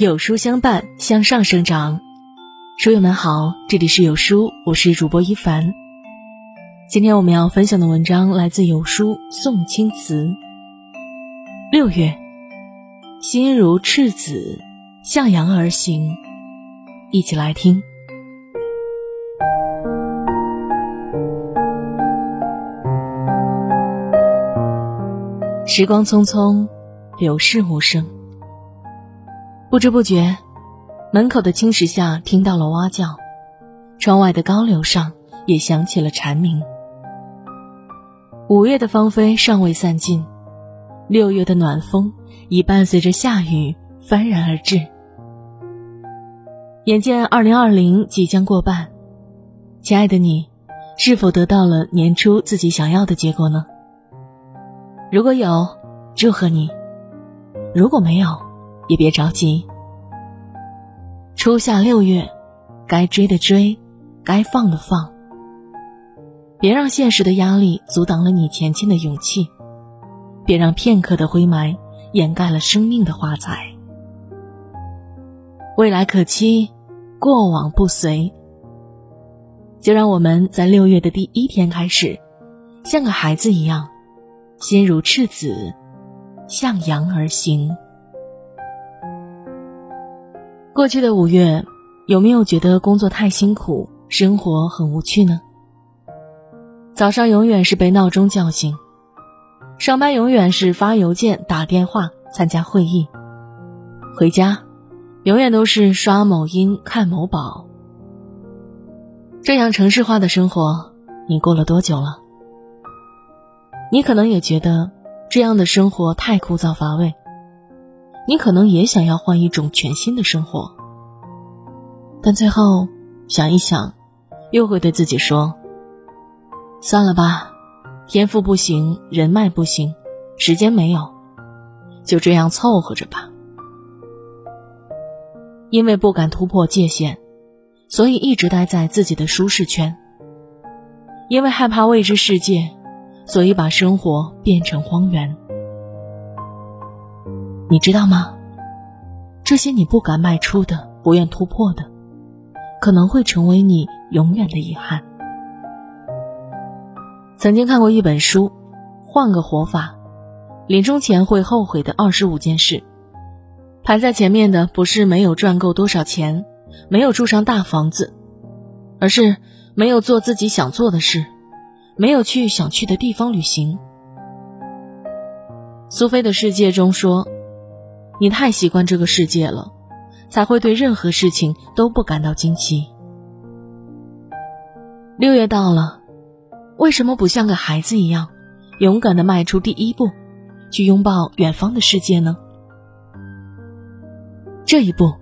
有书相伴，向上生长。书友们好，这里是有书，我是主播一凡。今天我们要分享的文章来自有书宋青瓷。六月，心如赤子，向阳而行。一起来听。时光匆匆，流逝无声。不知不觉，门口的青石下听到了蛙叫，窗外的高柳上也响起了蝉鸣。五月的芳菲尚未散尽，六月的暖风已伴随着夏雨幡然而至。眼见二零二零即将过半，亲爱的你，是否得到了年初自己想要的结果呢？如果有，祝贺你；如果没有，也别着急。初夏六月，该追的追，该放的放。别让现实的压力阻挡了你前进的勇气，别让片刻的灰霾掩盖了生命的华彩。未来可期，过往不随。就让我们在六月的第一天开始，像个孩子一样。心如赤子，向阳而行。过去的五月，有没有觉得工作太辛苦，生活很无趣呢？早上永远是被闹钟叫醒，上班永远是发邮件、打电话、参加会议，回家永远都是刷某音、看某宝。这样城市化的生活，你过了多久了？你可能也觉得这样的生活太枯燥乏味，你可能也想要换一种全新的生活，但最后想一想，又会对自己说：“算了吧，天赋不行，人脉不行，时间没有，就这样凑合着吧。”因为不敢突破界限，所以一直待在自己的舒适圈；因为害怕未知世界。所以把生活变成荒原，你知道吗？这些你不敢迈出的、不愿突破的，可能会成为你永远的遗憾。曾经看过一本书，《换个活法》，临终前会后悔的二十五件事。排在前面的不是没有赚够多少钱，没有住上大房子，而是没有做自己想做的事。没有去想去的地方旅行。苏菲的世界中说：“你太习惯这个世界了，才会对任何事情都不感到惊奇。”六月到了，为什么不像个孩子一样，勇敢的迈出第一步，去拥抱远方的世界呢？这一步，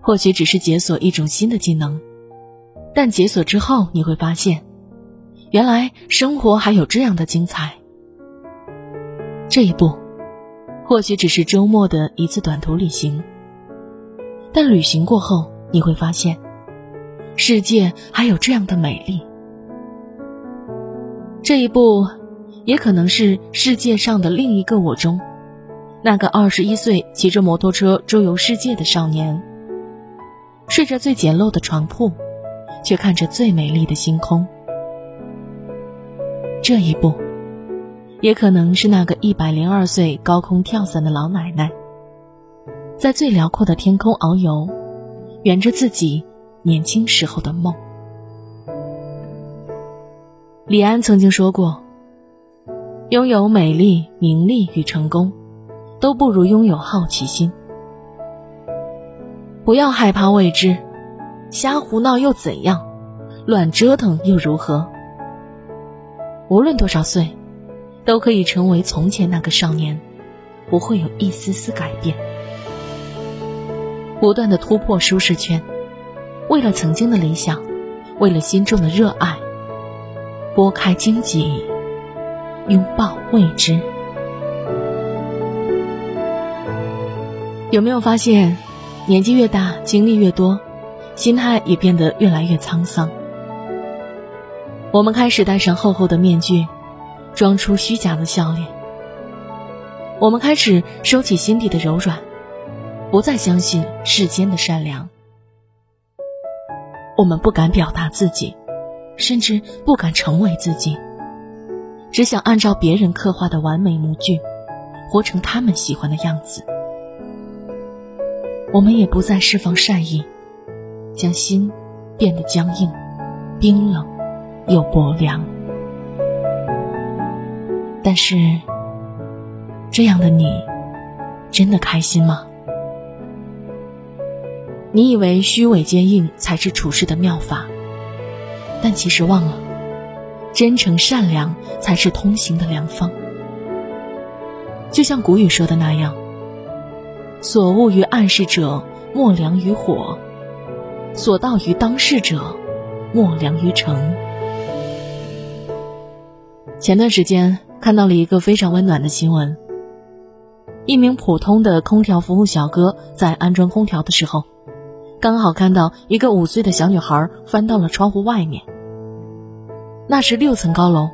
或许只是解锁一种新的技能，但解锁之后，你会发现。原来生活还有这样的精彩。这一步，或许只是周末的一次短途旅行，但旅行过后，你会发现，世界还有这样的美丽。这一步，也可能是世界上的另一个我中，那个二十一岁骑着摩托车周游世界的少年，睡着最简陋的床铺，却看着最美丽的星空。这一步，也可能是那个一百零二岁高空跳伞的老奶奶，在最辽阔的天空遨游，圆着自己年轻时候的梦。李安曾经说过：“拥有美丽、名利与成功，都不如拥有好奇心。不要害怕未知，瞎胡闹又怎样？乱折腾又如何？”无论多少岁，都可以成为从前那个少年，不会有一丝丝改变。不断的突破舒适圈，为了曾经的理想，为了心中的热爱，拨开荆棘，拥抱未知。有没有发现，年纪越大，经历越多，心态也变得越来越沧桑？我们开始戴上厚厚的面具，装出虚假的笑脸。我们开始收起心底的柔软，不再相信世间的善良。我们不敢表达自己，甚至不敢成为自己，只想按照别人刻画的完美模具，活成他们喜欢的样子。我们也不再释放善意，将心变得僵硬、冰冷又薄凉。但是，这样的你，真的开心吗？你以为虚伪坚硬才是处事的妙法，但其实忘了，真诚善良才是通行的良方。就像古语说的那样：“所恶于暗室者，莫良于火；所道于当事者，莫良于诚。”前段时间看到了一个非常温暖的新闻：一名普通的空调服务小哥在安装空调的时候。刚好看到一个五岁的小女孩翻到了窗户外面。那是六层高楼，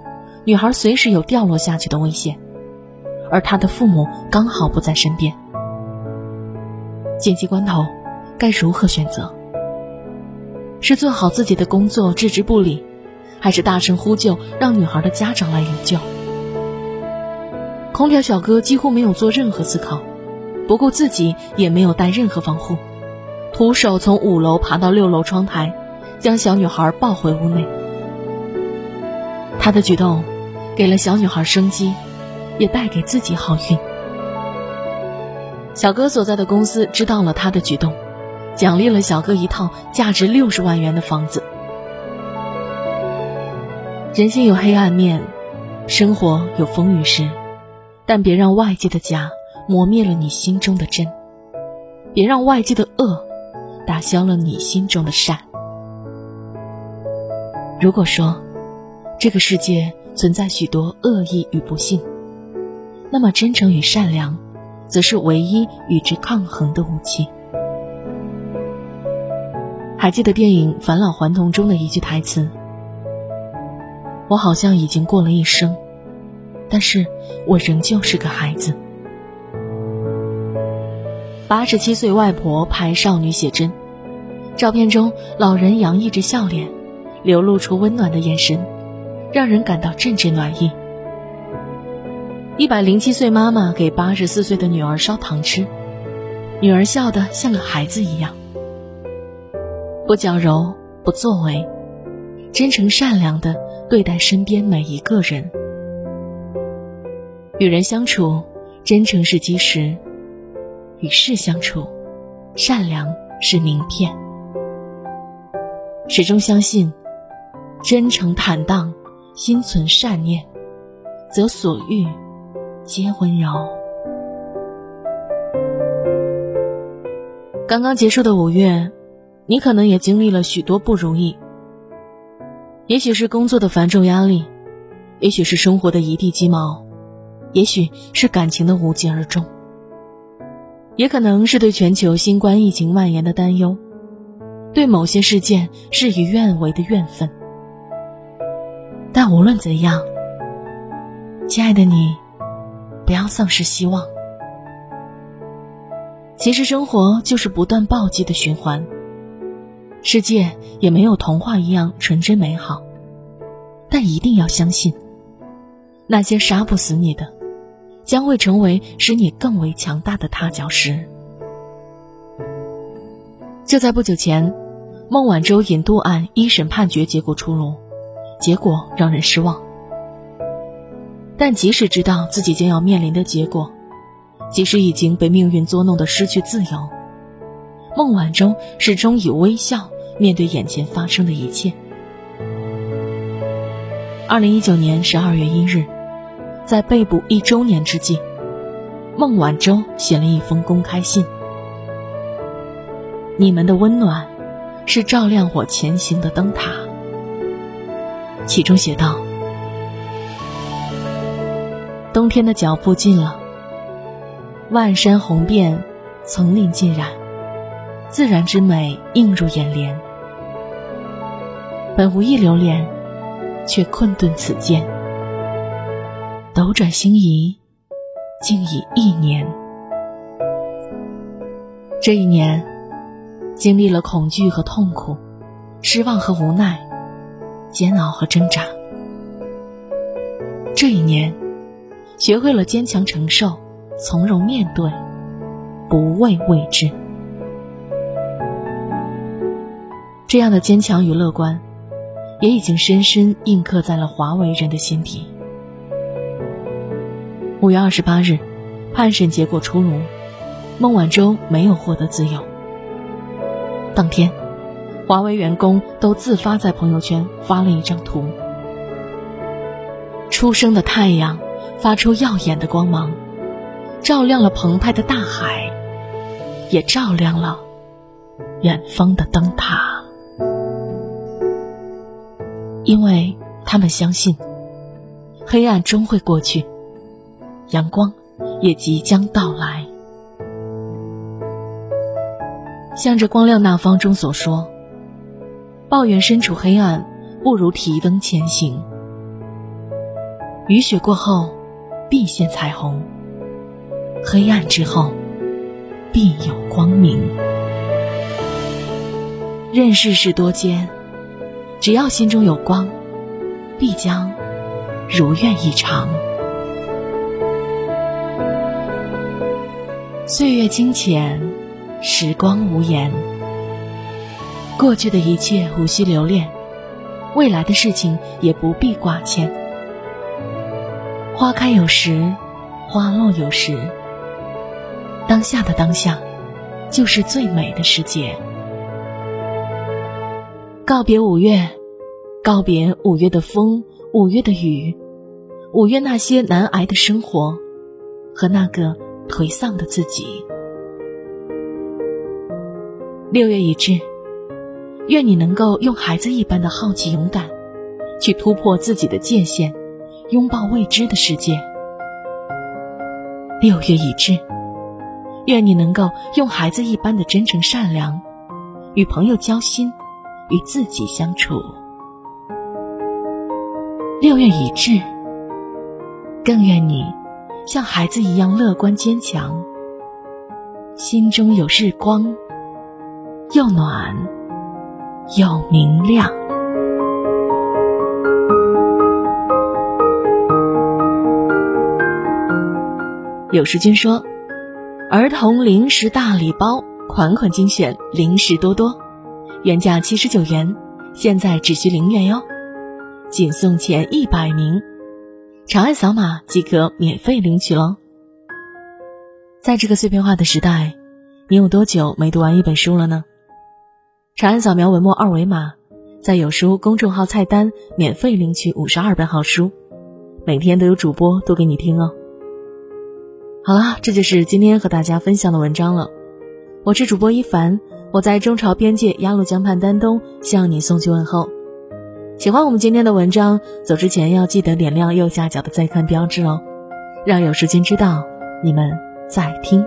女孩随时有掉落下去的危险，而她的父母刚好不在身边。紧急关头，该如何选择？是做好自己的工作置之不理，还是大声呼救让女孩的家长来营救？空调小哥几乎没有做任何思考，不顾自己也没有带任何防护。徒手从五楼爬到六楼窗台，将小女孩抱回屋内。他的举动，给了小女孩生机，也带给自己好运。小哥所在的公司知道了他的举动，奖励了小哥一套价值六十万元的房子。人性有黑暗面，生活有风雨时，但别让外界的假磨灭了你心中的真，别让外界的恶。打消了你心中的善。如果说这个世界存在许多恶意与不幸，那么真诚与善良，则是唯一与之抗衡的武器。还记得电影《返老还童》中的一句台词：“我好像已经过了一生，但是我仍旧是个孩子。”八十七岁外婆拍少女写真，照片中老人洋溢着笑脸，流露出温暖的眼神，让人感到阵阵暖意。一百零七岁妈妈给八十四岁的女儿烧糖吃，女儿笑得像个孩子一样，不矫揉，不作为，真诚善良的对待身边每一个人。与人相处，真诚是基石。与事相处，善良是名片。始终相信，真诚坦荡，心存善念，则所遇皆温柔。刚刚结束的五月，你可能也经历了许多不容易。也许是工作的繁重压力，也许是生活的一地鸡毛，也许是感情的无疾而终。也可能是对全球新冠疫情蔓延的担忧，对某些事件事与愿违的怨愤。但无论怎样，亲爱的你，不要丧失希望。其实生活就是不断暴击的循环，世界也没有童话一样纯真美好。但一定要相信，那些杀不死你的。将会成为使你更为强大的踏脚石。就在不久前，孟晚舟引渡案一审判决结果出炉，结果让人失望。但即使知道自己将要面临的结果，即使已经被命运捉弄的失去自由，孟晚舟始终以微笑面对眼前发生的一切。二零一九年十二月一日。在被捕一周年之际，孟晚舟写了一封公开信。你们的温暖，是照亮我前行的灯塔。其中写道：“冬天的脚步近了，万山红遍，层林尽染，自然之美映入眼帘。本无意流连，却困顿此间。”斗转星移，竟已一年。这一年，经历了恐惧和痛苦，失望和无奈，煎熬和挣扎。这一年，学会了坚强承受，从容面对，不畏未知。这样的坚强与乐观，也已经深深印刻在了华为人的心底。五月二十八日，判审结果出炉，孟晚舟没有获得自由。当天，华为员工都自发在朋友圈发了一张图：初升的太阳发出耀眼的光芒，照亮了澎湃的大海，也照亮了远方的灯塔。因为他们相信，黑暗终会过去，阳光也即将到来。向着光亮那方中所说：“抱怨身处黑暗，不如提灯前行。雨雪过后，必现彩虹；黑暗之后，必有光明。任世事多艰。”只要心中有光，必将如愿以偿。岁月清浅，时光无言。过去的一切无需留恋，未来的事情也不必挂牵。花开有时，花落有时。当下的当下，就是最美的世界。告别五月，告别五月的风，五月的雨，五月那些难挨的生活，和那个颓丧的自己。六月已至，愿你能够用孩子一般的好奇勇敢，去突破自己的界限，拥抱未知的世界。六月已至，愿你能够用孩子一般的真诚善良，与朋友交心。与自己相处。六月已至，更愿你像孩子一样乐观坚强，心中有日光，又暖又明亮。有时君说：“儿童零食大礼包，款款精选，零食多多。”原价七十九元，现在只需零元哟，仅送前一百名，长按扫码即可免费领取喽。在这个碎片化的时代，你有多久没读完一本书了呢？长按扫描文末二维码，在有书公众号菜单免费领取五十二本好书，每天都有主播读给你听哦。好了，这就是今天和大家分享的文章了，我是主播一凡。我在中朝边界鸭绿江畔丹东向你送去问候。喜欢我们今天的文章，走之前要记得点亮右下角的再看标志哦，让有时间知道你们在听。